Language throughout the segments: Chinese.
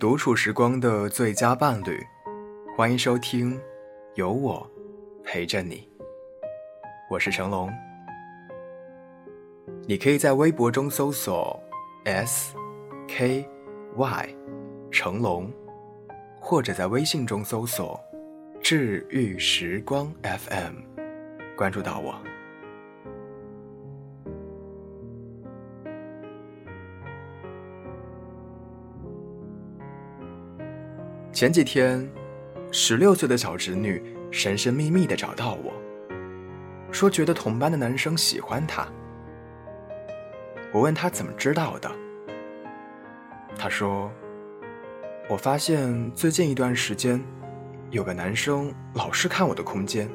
独处时光的最佳伴侣，欢迎收听《有我陪着你》。我是成龙，你可以在微博中搜索 “s k y 成龙”，或者在微信中搜索“治愈时光 FM”，关注到我。前几天，十六岁的小侄女神神秘秘的找到我，说觉得同班的男生喜欢她。我问她怎么知道的，她说：“我发现最近一段时间，有个男生老是看我的空间。”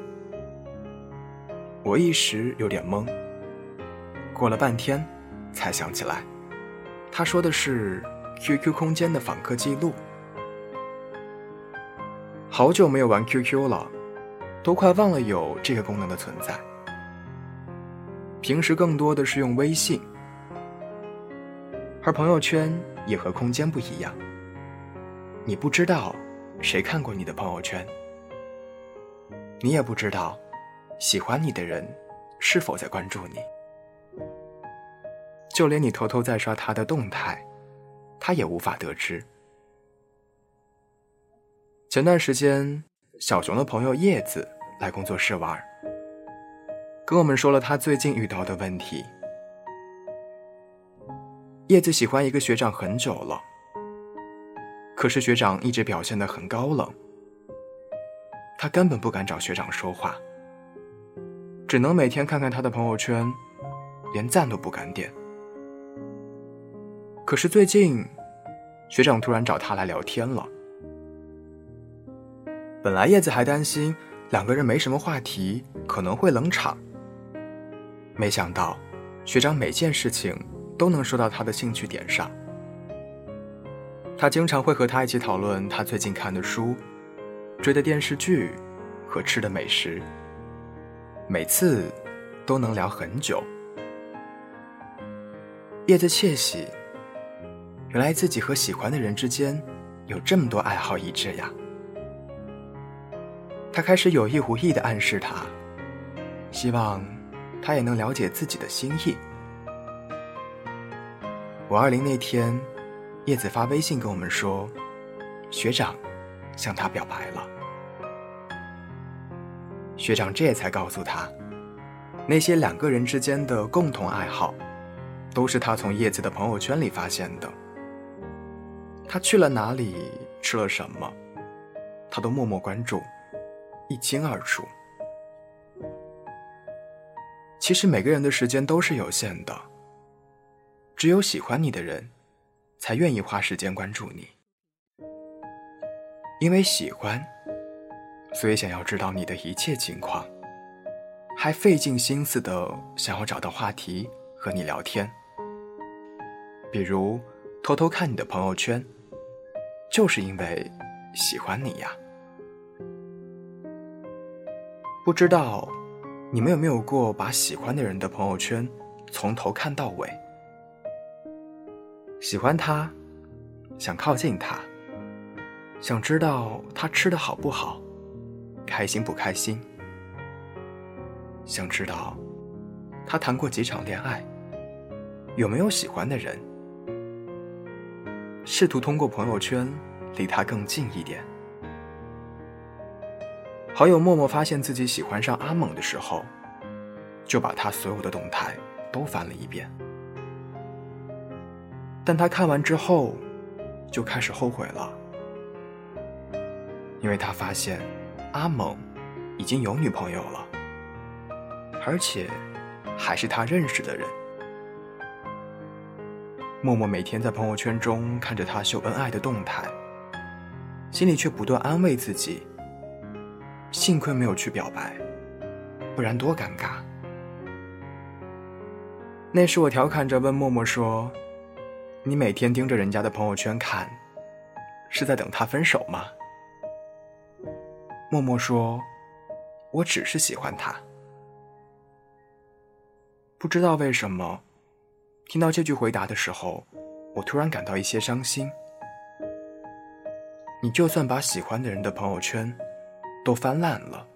我一时有点懵，过了半天，才想起来，他说的是 QQ 空间的访客记录。好久没有玩 QQ 了，都快忘了有这个功能的存在。平时更多的是用微信，而朋友圈也和空间不一样。你不知道谁看过你的朋友圈，你也不知道喜欢你的人是否在关注你，就连你偷偷在刷他的动态，他也无法得知。前段时间，小熊的朋友叶子来工作室玩，跟我们说了他最近遇到的问题。叶子喜欢一个学长很久了，可是学长一直表现得很高冷，他根本不敢找学长说话，只能每天看看他的朋友圈，连赞都不敢点。可是最近，学长突然找他来聊天了。本来叶子还担心两个人没什么话题，可能会冷场。没想到，学长每件事情都能说到他的兴趣点上。他经常会和他一起讨论他最近看的书、追的电视剧和吃的美食，每次都能聊很久。叶子窃喜，原来自己和喜欢的人之间有这么多爱好一致呀。他开始有意无意的暗示他，希望他也能了解自己的心意。五二零那天，叶子发微信跟我们说，学长向他表白了。学长这才告诉他，那些两个人之间的共同爱好，都是他从叶子的朋友圈里发现的。他去了哪里，吃了什么，他都默默关注。一清二楚。其实每个人的时间都是有限的，只有喜欢你的人，才愿意花时间关注你。因为喜欢，所以想要知道你的一切情况，还费尽心思的想要找到话题和你聊天。比如偷偷看你的朋友圈，就是因为喜欢你呀。不知道你们有没有过把喜欢的人的朋友圈从头看到尾？喜欢他，想靠近他，想知道他吃的好不好，开心不开心，想知道他谈过几场恋爱，有没有喜欢的人，试图通过朋友圈离他更近一点。好友默默发现自己喜欢上阿猛的时候，就把他所有的动态都翻了一遍。但他看完之后，就开始后悔了，因为他发现阿猛已经有女朋友了，而且还是他认识的人。默默每天在朋友圈中看着他秀恩爱的动态，心里却不断安慰自己。幸亏没有去表白，不然多尴尬。那时我调侃着问默默说：“你每天盯着人家的朋友圈看，是在等他分手吗？”默默说：“我只是喜欢他。”不知道为什么，听到这句回答的时候，我突然感到一些伤心。你就算把喜欢的人的朋友圈都翻烂了，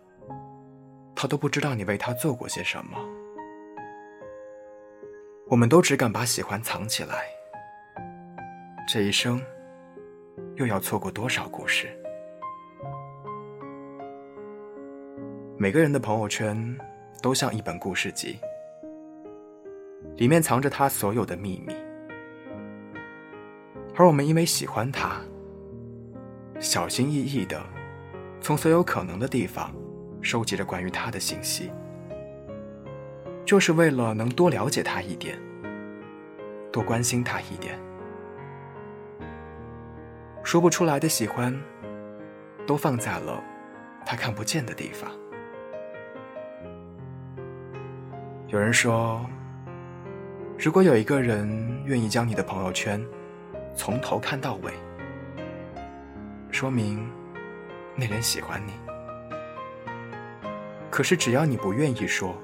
他都不知道你为他做过些什么。我们都只敢把喜欢藏起来，这一生又要错过多少故事？每个人的朋友圈都像一本故事集，里面藏着他所有的秘密，而我们因为喜欢他，小心翼翼的从所有可能的地方收集着关于他的信息。就是为了能多了解他一点，多关心他一点。说不出来的喜欢，都放在了他看不见的地方。有人说，如果有一个人愿意将你的朋友圈从头看到尾，说明那人喜欢你。可是只要你不愿意说，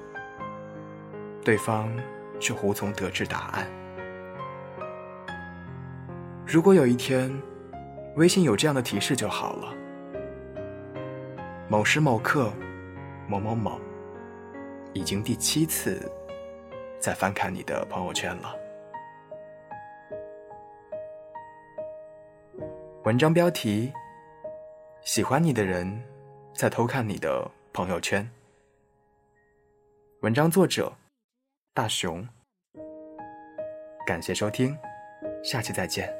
对方却无从得知答案。如果有一天，微信有这样的提示就好了：某时某刻，某某某，已经第七次在翻看你的朋友圈了。文章标题：喜欢你的人在偷看你的朋友圈。文章作者。大熊，感谢收听，下期再见。